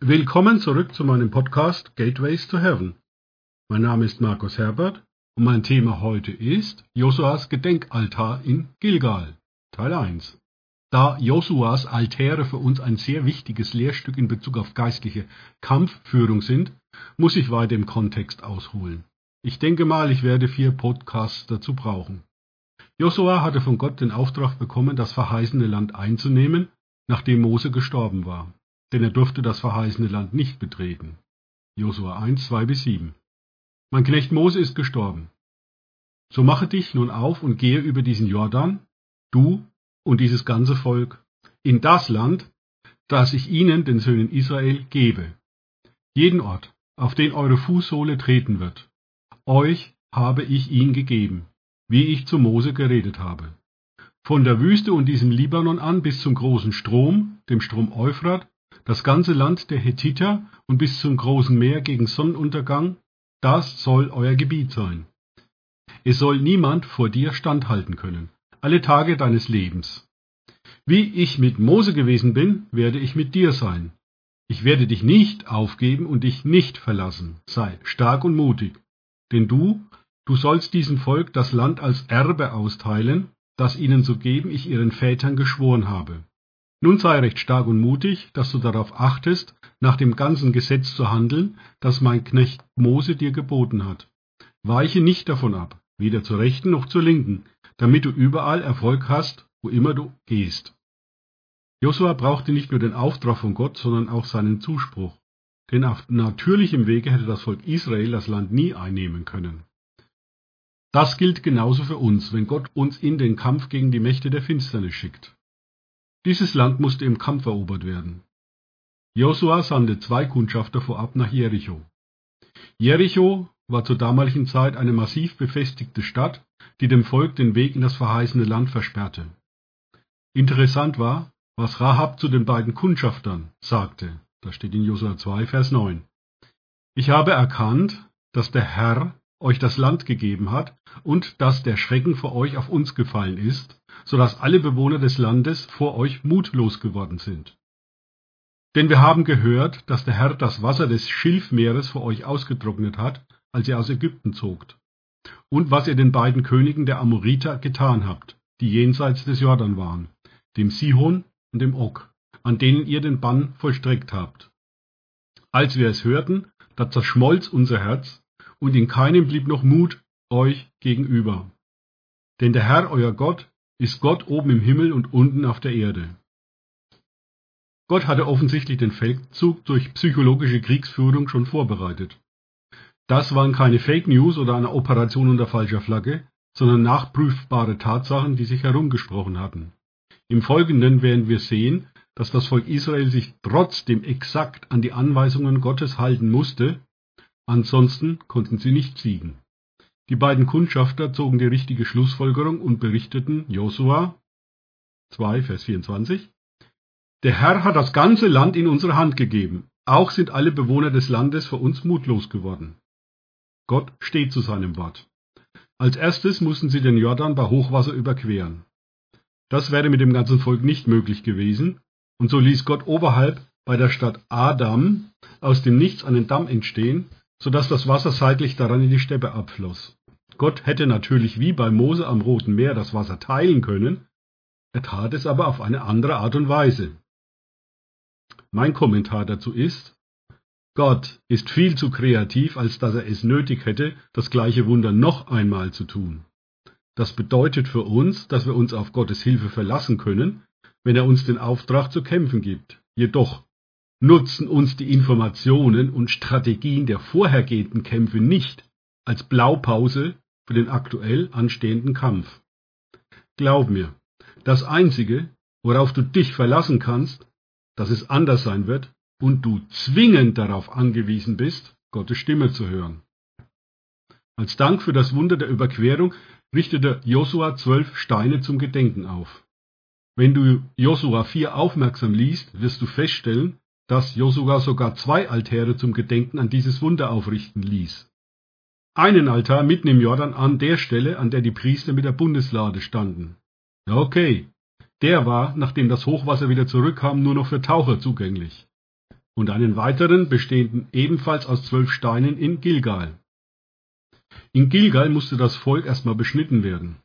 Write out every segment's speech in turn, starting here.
Willkommen zurück zu meinem Podcast Gateways to Heaven. Mein Name ist Markus Herbert und mein Thema heute ist Josuas Gedenkaltar in Gilgal, Teil 1. Da Josuas Altäre für uns ein sehr wichtiges Lehrstück in Bezug auf geistliche Kampfführung sind, muss ich weiter im Kontext ausholen. Ich denke mal, ich werde vier Podcasts dazu brauchen. Josua hatte von Gott den Auftrag bekommen, das verheißene Land einzunehmen, nachdem Mose gestorben war denn er durfte das verheißene Land nicht betreten. Josua 1, 2 bis 7. Mein Knecht Mose ist gestorben. So mache dich nun auf und gehe über diesen Jordan, du und dieses ganze Volk, in das Land, das ich ihnen, den Söhnen Israel, gebe. Jeden Ort, auf den eure Fußsohle treten wird. Euch habe ich ihn gegeben, wie ich zu Mose geredet habe. Von der Wüste und diesem Libanon an bis zum großen Strom, dem Strom Euphrat, das ganze Land der Hethiter und bis zum großen Meer gegen Sonnenuntergang, das soll euer Gebiet sein. Es soll niemand vor dir standhalten können, alle Tage deines Lebens. Wie ich mit Mose gewesen bin, werde ich mit dir sein. Ich werde dich nicht aufgeben und dich nicht verlassen. Sei stark und mutig, denn du, du sollst diesem Volk das Land als Erbe austeilen, das ihnen zu geben ich ihren Vätern geschworen habe. Nun sei recht stark und mutig, dass du darauf achtest, nach dem ganzen Gesetz zu handeln, das mein Knecht Mose dir geboten hat. Weiche nicht davon ab, weder zur rechten noch zur linken, damit du überall Erfolg hast, wo immer du gehst. Josua brauchte nicht nur den Auftrag von Gott, sondern auch seinen Zuspruch. Denn auf natürlichem Wege hätte das Volk Israel das Land nie einnehmen können. Das gilt genauso für uns, wenn Gott uns in den Kampf gegen die Mächte der Finsternis schickt. Dieses Land musste im Kampf erobert werden. Josua sandte zwei Kundschafter vorab nach Jericho. Jericho war zur damaligen Zeit eine massiv befestigte Stadt, die dem Volk den Weg in das verheißene Land versperrte. Interessant war, was Rahab zu den beiden Kundschaftern sagte. Das steht in Josua 2, Vers 9. Ich habe erkannt, dass der Herr euch das Land gegeben hat und dass der Schrecken vor euch auf uns gefallen ist, so dass alle Bewohner des Landes vor euch mutlos geworden sind. Denn wir haben gehört, dass der Herr das Wasser des Schilfmeeres vor euch ausgetrocknet hat, als ihr aus Ägypten zogt, und was ihr den beiden Königen der Amoriter getan habt, die jenseits des Jordan waren, dem Sihon und dem Og, an denen ihr den Bann vollstreckt habt. Als wir es hörten, da zerschmolz unser Herz, und in keinem blieb noch Mut euch gegenüber. Denn der Herr, euer Gott, ist Gott oben im Himmel und unten auf der Erde. Gott hatte offensichtlich den Feldzug durch psychologische Kriegsführung schon vorbereitet. Das waren keine Fake News oder eine Operation unter falscher Flagge, sondern nachprüfbare Tatsachen, die sich herumgesprochen hatten. Im Folgenden werden wir sehen, dass das Volk Israel sich trotzdem exakt an die Anweisungen Gottes halten musste, ansonsten konnten sie nicht siegen. Die beiden Kundschafter zogen die richtige Schlussfolgerung und berichteten Josua 2, Vers 24, Der Herr hat das ganze Land in unsere Hand gegeben, auch sind alle Bewohner des Landes für uns mutlos geworden. Gott steht zu seinem Wort. Als erstes mussten sie den Jordan bei Hochwasser überqueren. Das wäre mit dem ganzen Volk nicht möglich gewesen, und so ließ Gott oberhalb bei der Stadt Adam aus dem Nichts einen Damm entstehen, so dass das Wasser seitlich daran in die Steppe abfloss. Gott hätte natürlich wie bei Mose am Roten Meer das Wasser teilen können, er tat es aber auf eine andere Art und Weise. Mein Kommentar dazu ist, Gott ist viel zu kreativ, als dass er es nötig hätte, das gleiche Wunder noch einmal zu tun. Das bedeutet für uns, dass wir uns auf Gottes Hilfe verlassen können, wenn er uns den Auftrag zu kämpfen gibt. Jedoch nutzen uns die Informationen und Strategien der vorhergehenden Kämpfe nicht als Blaupause für den aktuell anstehenden Kampf. Glaub mir, das Einzige, worauf du dich verlassen kannst, dass es anders sein wird und du zwingend darauf angewiesen bist, Gottes Stimme zu hören. Als Dank für das Wunder der Überquerung richtete Josua zwölf Steine zum Gedenken auf. Wenn du Josua 4 aufmerksam liest, wirst du feststellen, dass Josua sogar zwei Altäre zum Gedenken an dieses Wunder aufrichten ließ einen Altar mitten im Jordan an der Stelle, an der die Priester mit der Bundeslade standen. Okay, der war, nachdem das Hochwasser wieder zurückkam, nur noch für Taucher zugänglich. und einen weiteren, bestehenden ebenfalls aus zwölf Steinen in Gilgal. In Gilgal musste das Volk erstmal beschnitten werden.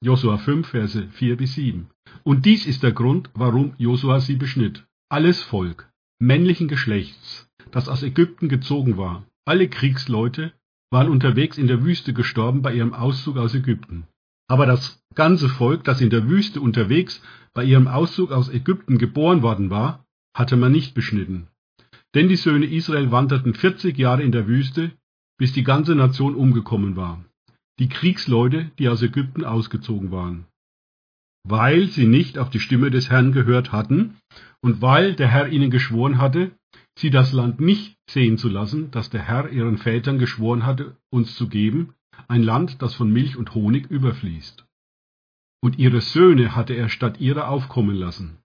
Josua 5, Verse 4 bis 7. Und dies ist der Grund, warum Josua sie beschnitt. Alles Volk, männlichen Geschlechts, das aus Ägypten gezogen war, alle Kriegsleute, waren unterwegs in der Wüste gestorben bei ihrem Auszug aus Ägypten. Aber das ganze Volk, das in der Wüste unterwegs bei ihrem Auszug aus Ägypten geboren worden war, hatte man nicht beschnitten. Denn die Söhne Israel wanderten 40 Jahre in der Wüste, bis die ganze Nation umgekommen war. Die Kriegsleute, die aus Ägypten ausgezogen waren. Weil sie nicht auf die Stimme des Herrn gehört hatten und weil der Herr ihnen geschworen hatte, sie das Land nicht sehen zu lassen, das der Herr ihren Vätern geschworen hatte, uns zu geben, ein Land, das von Milch und Honig überfließt. Und ihre Söhne hatte er statt ihrer aufkommen lassen.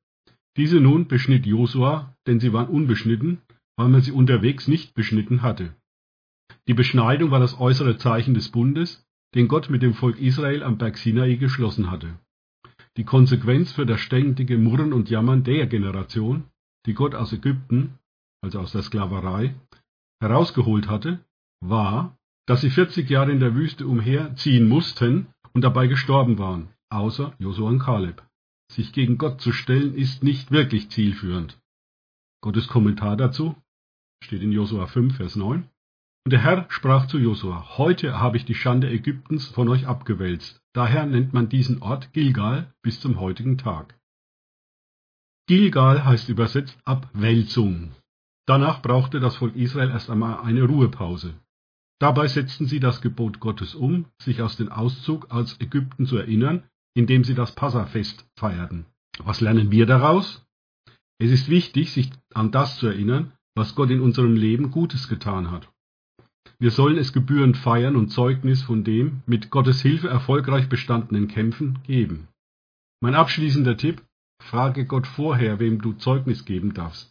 Diese nun beschnitt Josua, denn sie waren unbeschnitten, weil man sie unterwegs nicht beschnitten hatte. Die Beschneidung war das äußere Zeichen des Bundes, den Gott mit dem Volk Israel am Berg Sinai geschlossen hatte. Die Konsequenz für das ständige Murren und Jammern der Generation, die Gott aus Ägypten, also aus der Sklaverei, herausgeholt hatte, war, dass sie 40 Jahre in der Wüste umherziehen mussten und dabei gestorben waren, außer Josua und Kaleb. Sich gegen Gott zu stellen, ist nicht wirklich zielführend. Gottes Kommentar dazu steht in Josua 5, Vers 9. Und der Herr sprach zu Josua, heute habe ich die Schande Ägyptens von euch abgewälzt. Daher nennt man diesen Ort Gilgal bis zum heutigen Tag. Gilgal heißt übersetzt Abwälzung. Danach brauchte das Volk Israel erst einmal eine Ruhepause. Dabei setzten sie das Gebot Gottes um, sich aus dem Auszug aus Ägypten zu erinnern, indem sie das Passafest feierten. Was lernen wir daraus? Es ist wichtig, sich an das zu erinnern, was Gott in unserem Leben Gutes getan hat. Wir sollen es gebührend feiern und Zeugnis von dem mit Gottes Hilfe erfolgreich bestandenen Kämpfen geben. Mein abschließender Tipp, frage Gott vorher, wem du Zeugnis geben darfst.